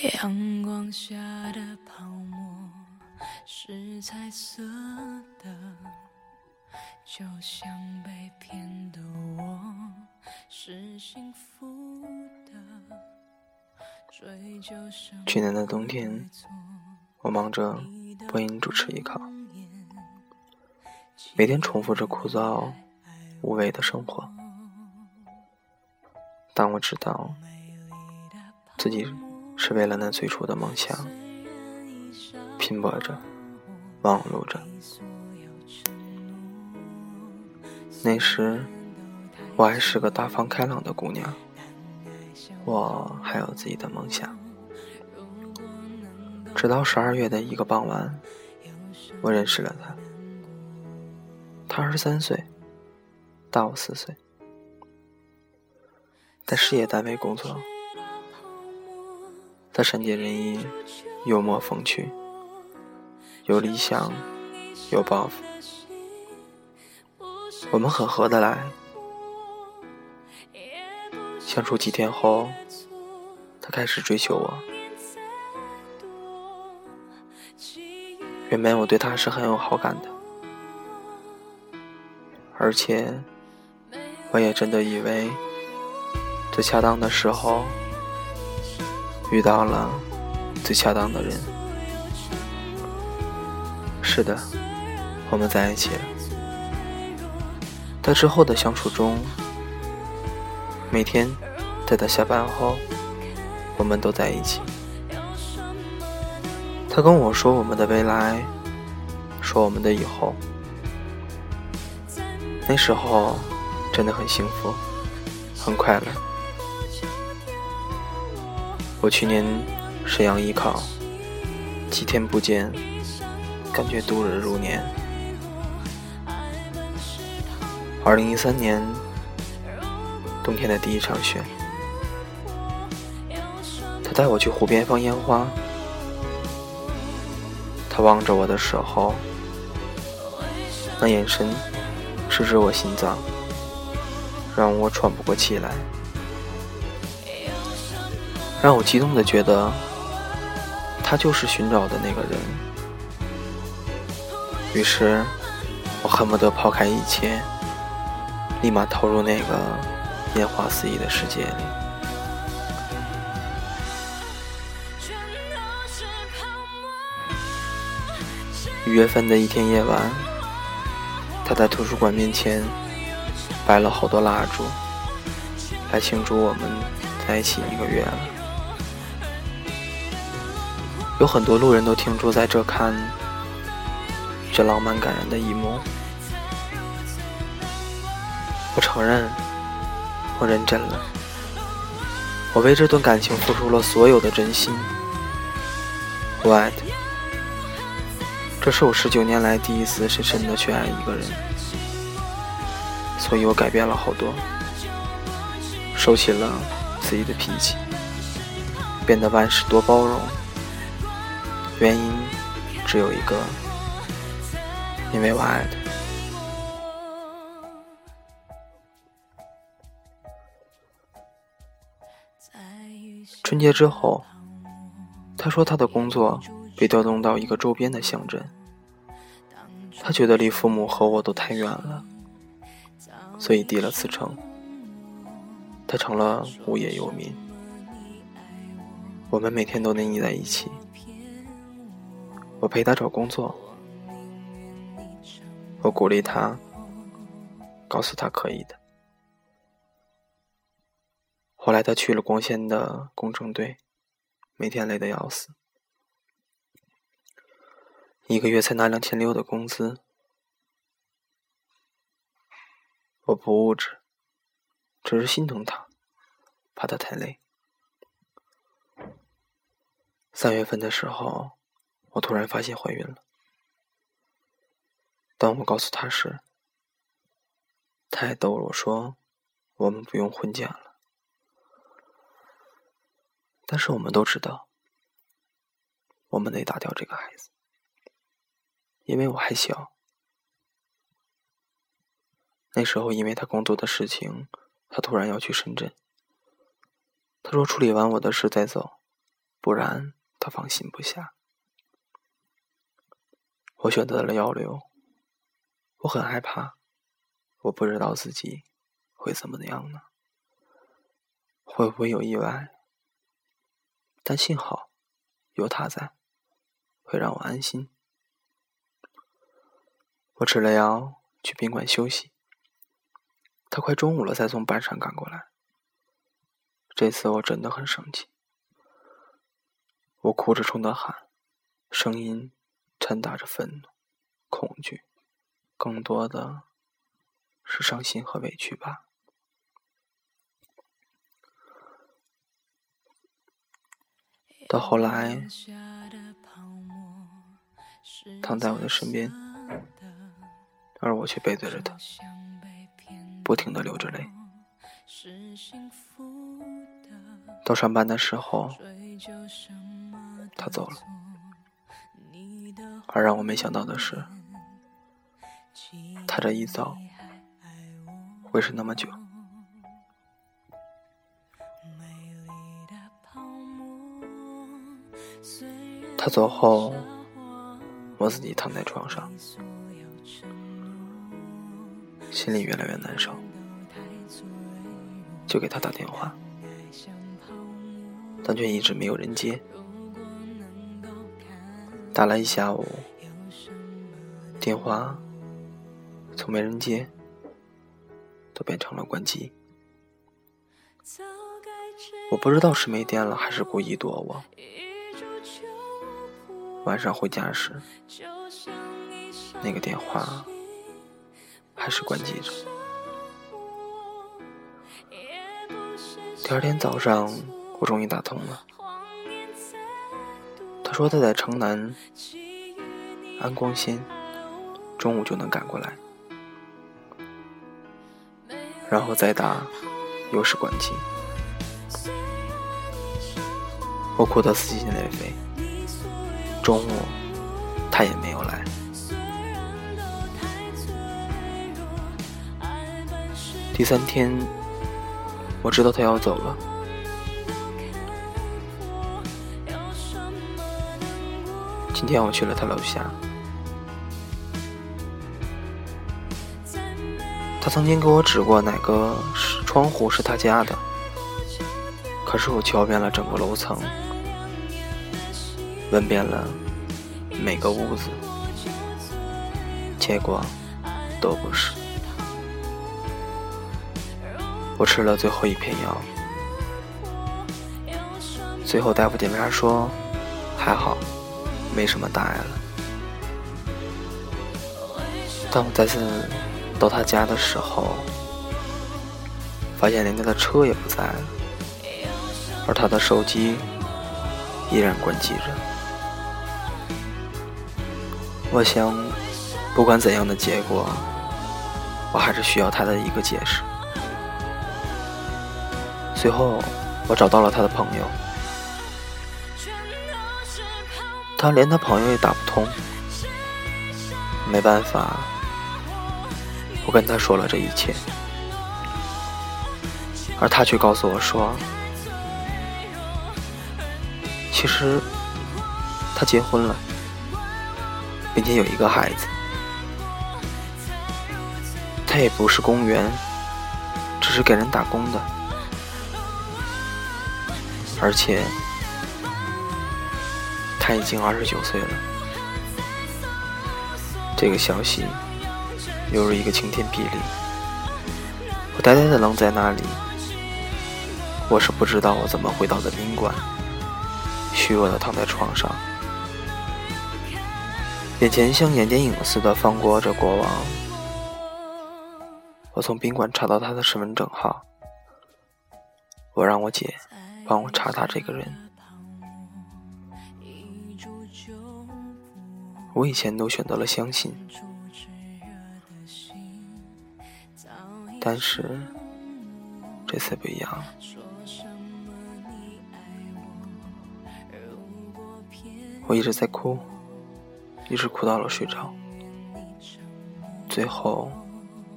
阳光下的泡沫是彩色的，就像被骗的我是幸福的。追究什么去年的冬天，我忙着播音主持艺考，每天重复着枯燥无味的生活。但我知道，自己是为了那最初的梦想拼搏着、忙碌着。那时，我还是个大方开朗的姑娘，我还有自己的梦想。直到十二月的一个傍晚，我认识了他。他二十三岁，大我四岁。在事业单位工作，他善解人意，幽默风趣，有理想，有抱负，我们很合得来。相处几天后，他开始追求我。原本我对他是很有好感的，而且我也真的以为。最恰当的时候，遇到了最恰当的人。是的，我们在一起了。在之后的相处中，每天在他下班后，我们都在一起。他跟我说我们的未来，说我们的以后。那时候真的很幸福，很快乐。我去年沈阳艺考，几天不见，感觉度日如年。二零一三年冬天的第一场雪，他带我去湖边放烟花。他望着我的时候，那眼神直指我心脏，让我喘不过气来。让我激动的觉得，他就是寻找的那个人。于是，我恨不得抛开一切，立马投入那个烟花四溢的世界里。一月份的一天夜晚，他在图书馆面前摆了好多蜡烛，来庆祝我们在一起一个月了。有很多路人都停驻在这看这浪漫感人的一幕。我承认，我认真了。我为这段感情付出了所有的真心。我爱他，这是我十九年来第一次深深的去爱一个人，所以我改变了好多，收起了自己的脾气，变得万事多包容。原因只有一个，因为我爱他。春节之后，他说他的工作被调动到一个周边的乡镇，他觉得离父母和我都太远了，所以递了辞呈。他成了无业游民，我们每天都腻在一起。我陪他找工作，我鼓励他，告诉他可以的。后来他去了光纤的工程队，每天累得要死，一个月才拿两千六的工资。我不物质，只是心疼他，怕他太累。三月份的时候。我突然发现怀孕了。当我告诉他时，他还逗我说：“我们不用婚假了。”但是我们都知道，我们得打掉这个孩子，因为我还小。那时候，因为他工作的事情，他突然要去深圳。他说处理完我的事再走。不然他放心不下。我选择了要留，我很害怕，我不知道自己会怎么样呢？会不会有意外？但幸好有他在，会让我安心。我吃了药，去宾馆休息。他快中午了才从班上赶过来。这次我真的很生气，我哭着冲他喊，声音掺杂着愤怒、恐惧，更多的是伤心和委屈吧。到后来，躺在我的身边，而我却背对着他，不停的流着泪。到上班的时候，他走了，而让我没想到的是，他这一走，会是那么久。他走后，我自己躺在床上，心里越来越难受，就给他打电话，但却一直没有人接。打了一下午，电话从没人接，都变成了关机。我不知道是没电了，还是故意躲我。晚上回家时，那个电话还是关机着。第二天早上，我终于打通了。他说他在城南安光县，中午就能赶过来。然后再打，又是关机。我哭得撕心裂肺。中午，他也没有来。第三天，我知道他要走了。今天我去了他楼下，他曾经给我指过哪个窗户是他家的，可是我敲遍了整个楼层。问遍了每个屋子，结果都不是。我吃了最后一片药，最后大夫检查说还好，没什么大碍了。当我再次到他家的时候，发现连他的车也不在了，而他的手机依然关机着。我想，不管怎样的结果，我还是需要他的一个解释。随后，我找到了他的朋友，他连他朋友也打不通，没办法，我跟他说了这一切，而他却告诉我说，其实他结婚了。并且有一个孩子，他也不是公务员，只是给人打工的，而且他已经二十九岁了。这个消息犹如一个晴天霹雳，我呆呆的愣在那里。我是不知道我怎么回到的宾馆，虚弱的躺在床上。眼前像演电影似的放过着国王。我从宾馆查到他的身份证号，我让我姐帮我查他这个人。我以前都选择了相信，但是这次不一样。我一直在哭。一直哭到了睡着，最后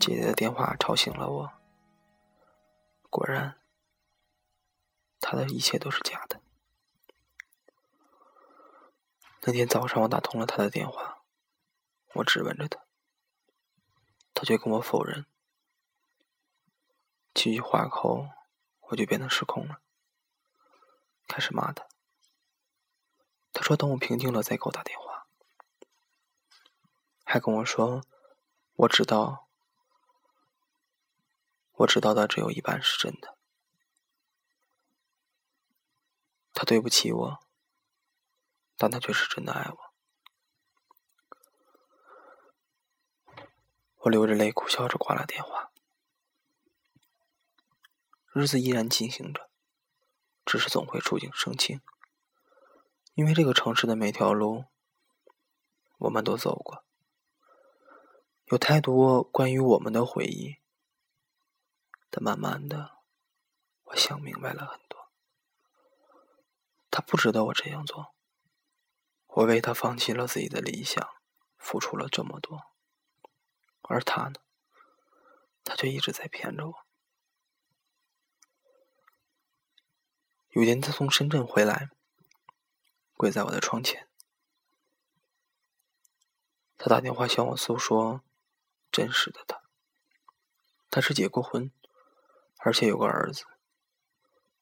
姐姐的电话吵醒了我。果然，他的一切都是假的。那天早上我打通了他的电话，我质问着他，他却跟我否认。几句话后，我就变得失控了，开始骂他。他说等我平静了再给我打电话，还跟我说，我知道，我知道的只有一半是真的。他对不起我。但他却是真的爱我。我流着泪，苦笑着挂了电话。日子依然进行着，只是总会触景生情。因为这个城市的每条路，我们都走过，有太多关于我们的回忆。但慢慢的，我想明白了很多。他不值得我这样做。我为他放弃了自己的理想，付出了这么多，而他呢？他却一直在骗着我。有天，他从深圳回来，跪在我的窗前，他打电话向我诉说真实的他。他是结过婚，而且有个儿子，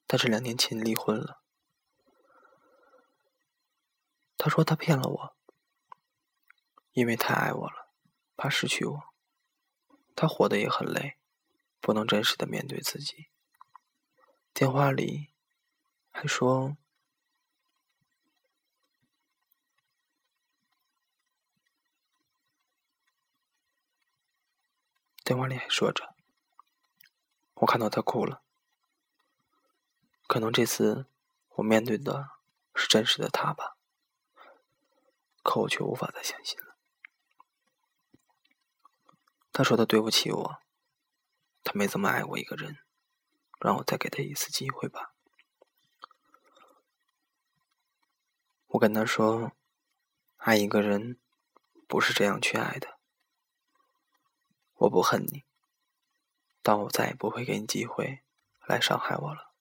但是两年前离婚了。他说他骗了我，因为太爱我了，怕失去我。他活得也很累，不能真实的面对自己。电话里还说，电话里还说着，我看到他哭了。可能这次我面对的是真实的他吧。可我却无法再相信了。他说他对不起我，他没怎么爱过一个人，让我再给他一次机会吧。我跟他说，爱一个人不是这样去爱的。我不恨你，但我再也不会给你机会来伤害我了。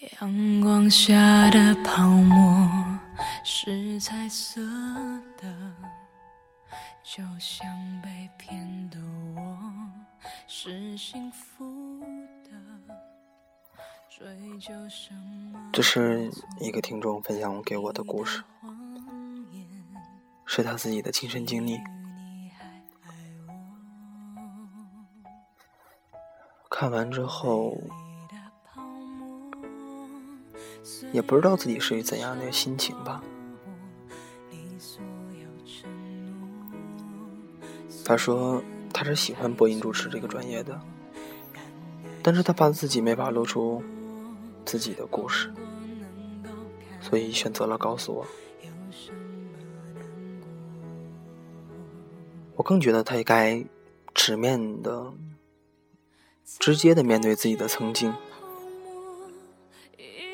阳光下的泡沫是彩色的，就像被骗的我是幸福的。追究什么？这是一个听众分享给我的故事，是他自己的亲身经历。看完之后。也不知道自己是怎样的心情吧。他说他是喜欢播音主持这个专业的，但是他怕自己没法露出自己的故事，所以选择了告诉我。我更觉得他也该直面的、直接的面对自己的曾经。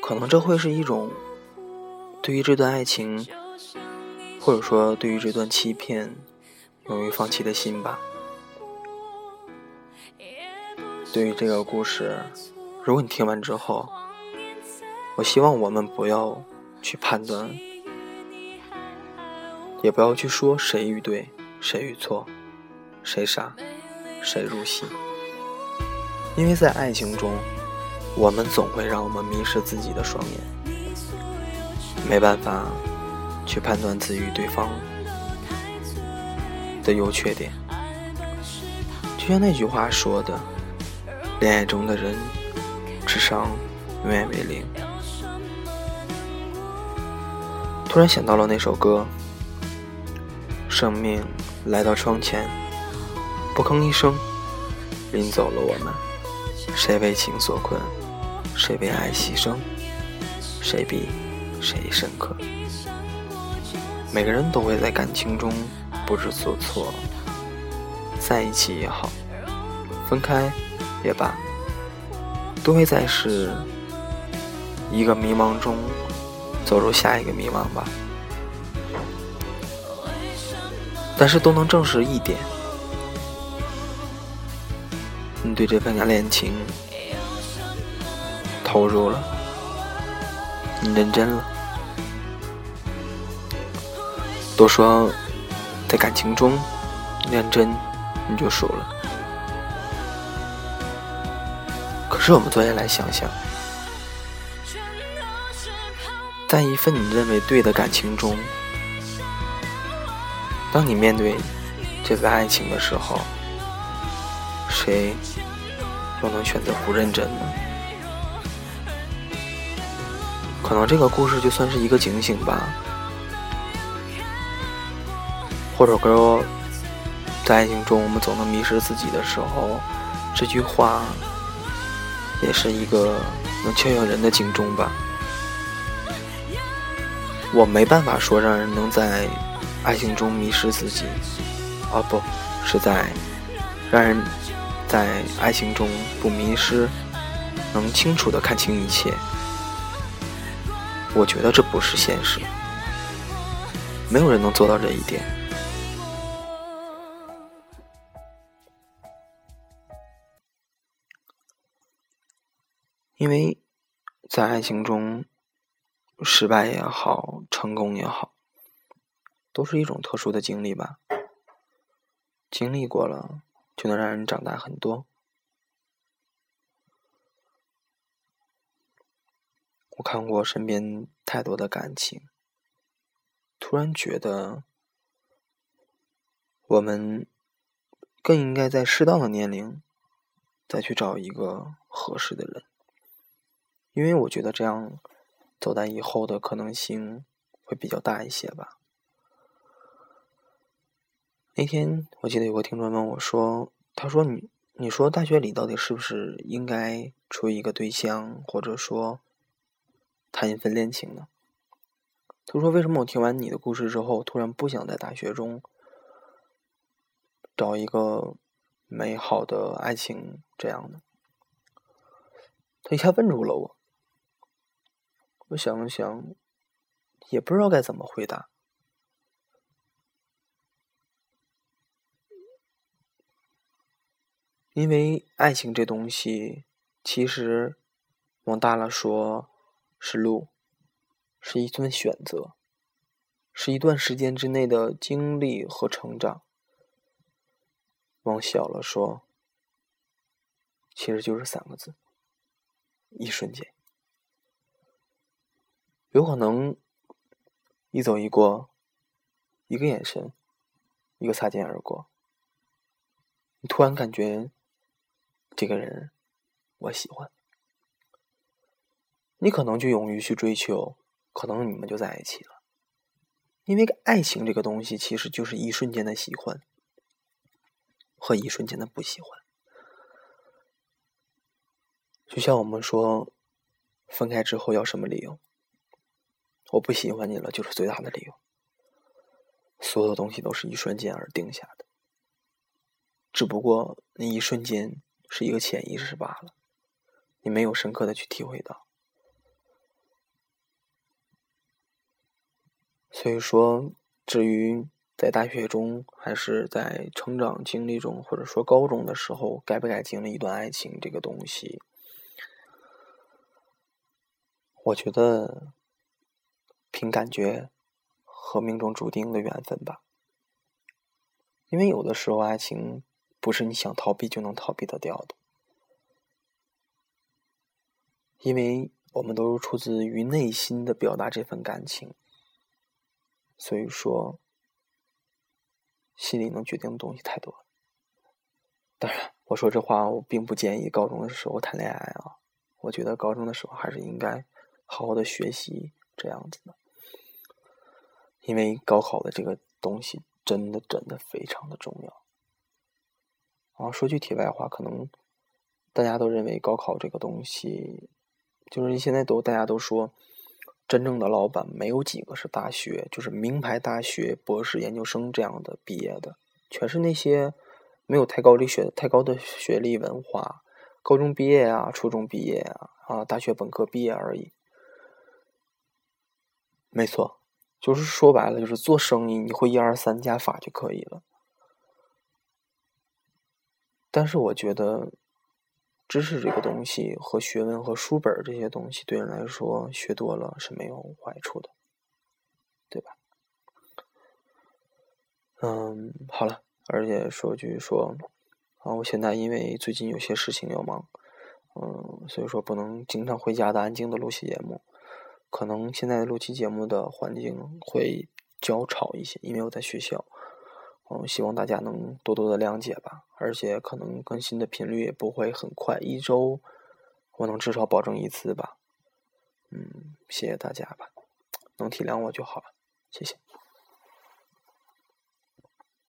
可能这会是一种对于这段爱情，或者说对于这段欺骗，勇于放弃的心吧。对于这个故事，如果你听完之后，我希望我们不要去判断，也不要去说谁与对，谁与错，谁傻，谁入戏，因为在爱情中。我们总会让我们迷失自己的双眼，没办法去判断自己与对方的优缺点。就像那句话说的：“恋爱中的人，智商永远为零。”突然想到了那首歌：“生命来到窗前，不吭一声，领走了我们，谁为情所困？”谁为爱牺牲，谁比谁深刻。每个人都会在感情中不知所措，在一起也好，分开也罢，都会在是一个迷茫中走入下一个迷茫吧。但是都能证实一点，你对这份恋情。投入了，你认真了。都说在感情中认真你就输了，可是我们坐下来想想，在一份你认为对的感情中，当你面对这份爱情的时候，谁又能选择不认真呢？可能这个故事就算是一个警醒吧，或者说，在爱情中我们总能迷失自己的时候，这句话也是一个能劝醒人的警钟吧。我没办法说让人能在爱情中迷失自己，啊，不是在让人在爱情中不迷失，能清楚的看清一切。我觉得这不是现实，没有人能做到这一点，因为在爱情中，失败也好，成功也好，都是一种特殊的经历吧。经历过了，就能让人长大很多。我看过身边太多的感情，突然觉得，我们更应该在适当的年龄再去找一个合适的人，因为我觉得这样走在以后的可能性会比较大一些吧。那天我记得有个听众问我说：“他说你你说大学里到底是不是应该处一个对象，或者说？”谈一份恋情呢？他说：“为什么我听完你的故事之后，突然不想在大学中找一个美好的爱情？这样的？”他一下问住了我。我想了想，也不知道该怎么回答，因为爱情这东西，其实往大了说。是路，是一段选择，是一段时间之内的经历和成长。往小了说，其实就是三个字：一瞬间。有可能一走一过，一个眼神，一个擦肩而过，你突然感觉这个人我喜欢。你可能就勇于去追求，可能你们就在一起了。因为爱情这个东西，其实就是一瞬间的喜欢和一瞬间的不喜欢。就像我们说，分开之后要什么理由？我不喜欢你了，就是最大的理由。所有东西都是一瞬间而定下的，只不过那一瞬间是一个潜意识罢了，你没有深刻的去体会到。所以说，至于在大学中，还是在成长经历中，或者说高中的时候，该不该经历一段爱情这个东西，我觉得凭感觉和命中注定的缘分吧。因为有的时候，爱情不是你想逃避就能逃避得掉的，因为我们都是出自于内心的表达这份感情。所以说，心里能决定的东西太多了。当然，我说这话，我并不建议高中的时候谈恋爱啊。我觉得高中的时候还是应该好好的学习这样子的，因为高考的这个东西真的真的非常的重要。啊，说句题外话，可能大家都认为高考这个东西，就是现在都大家都说。真正的老板没有几个是大学，就是名牌大学、博士研究生这样的毕业的，全是那些没有太高的学、太高的学历文化，高中毕业啊、初中毕业啊、啊大学本科毕业而已。没错，就是说白了，就是做生意，你会一二三加法就可以了。但是我觉得，知识这个东西和学问和书本这些东西，对人来说学多了是没有坏处的，对吧？嗯，好了，而且说句说，啊，我现在因为最近有些事情要忙，嗯，所以说不能经常回家的安静的录期节目，可能现在录期节目的环境会较吵一些，因为我在学校。嗯，希望大家能多多的谅解吧，而且可能更新的频率也不会很快，一周我能至少保证一次吧。嗯，谢谢大家吧，能体谅我就好了，谢谢。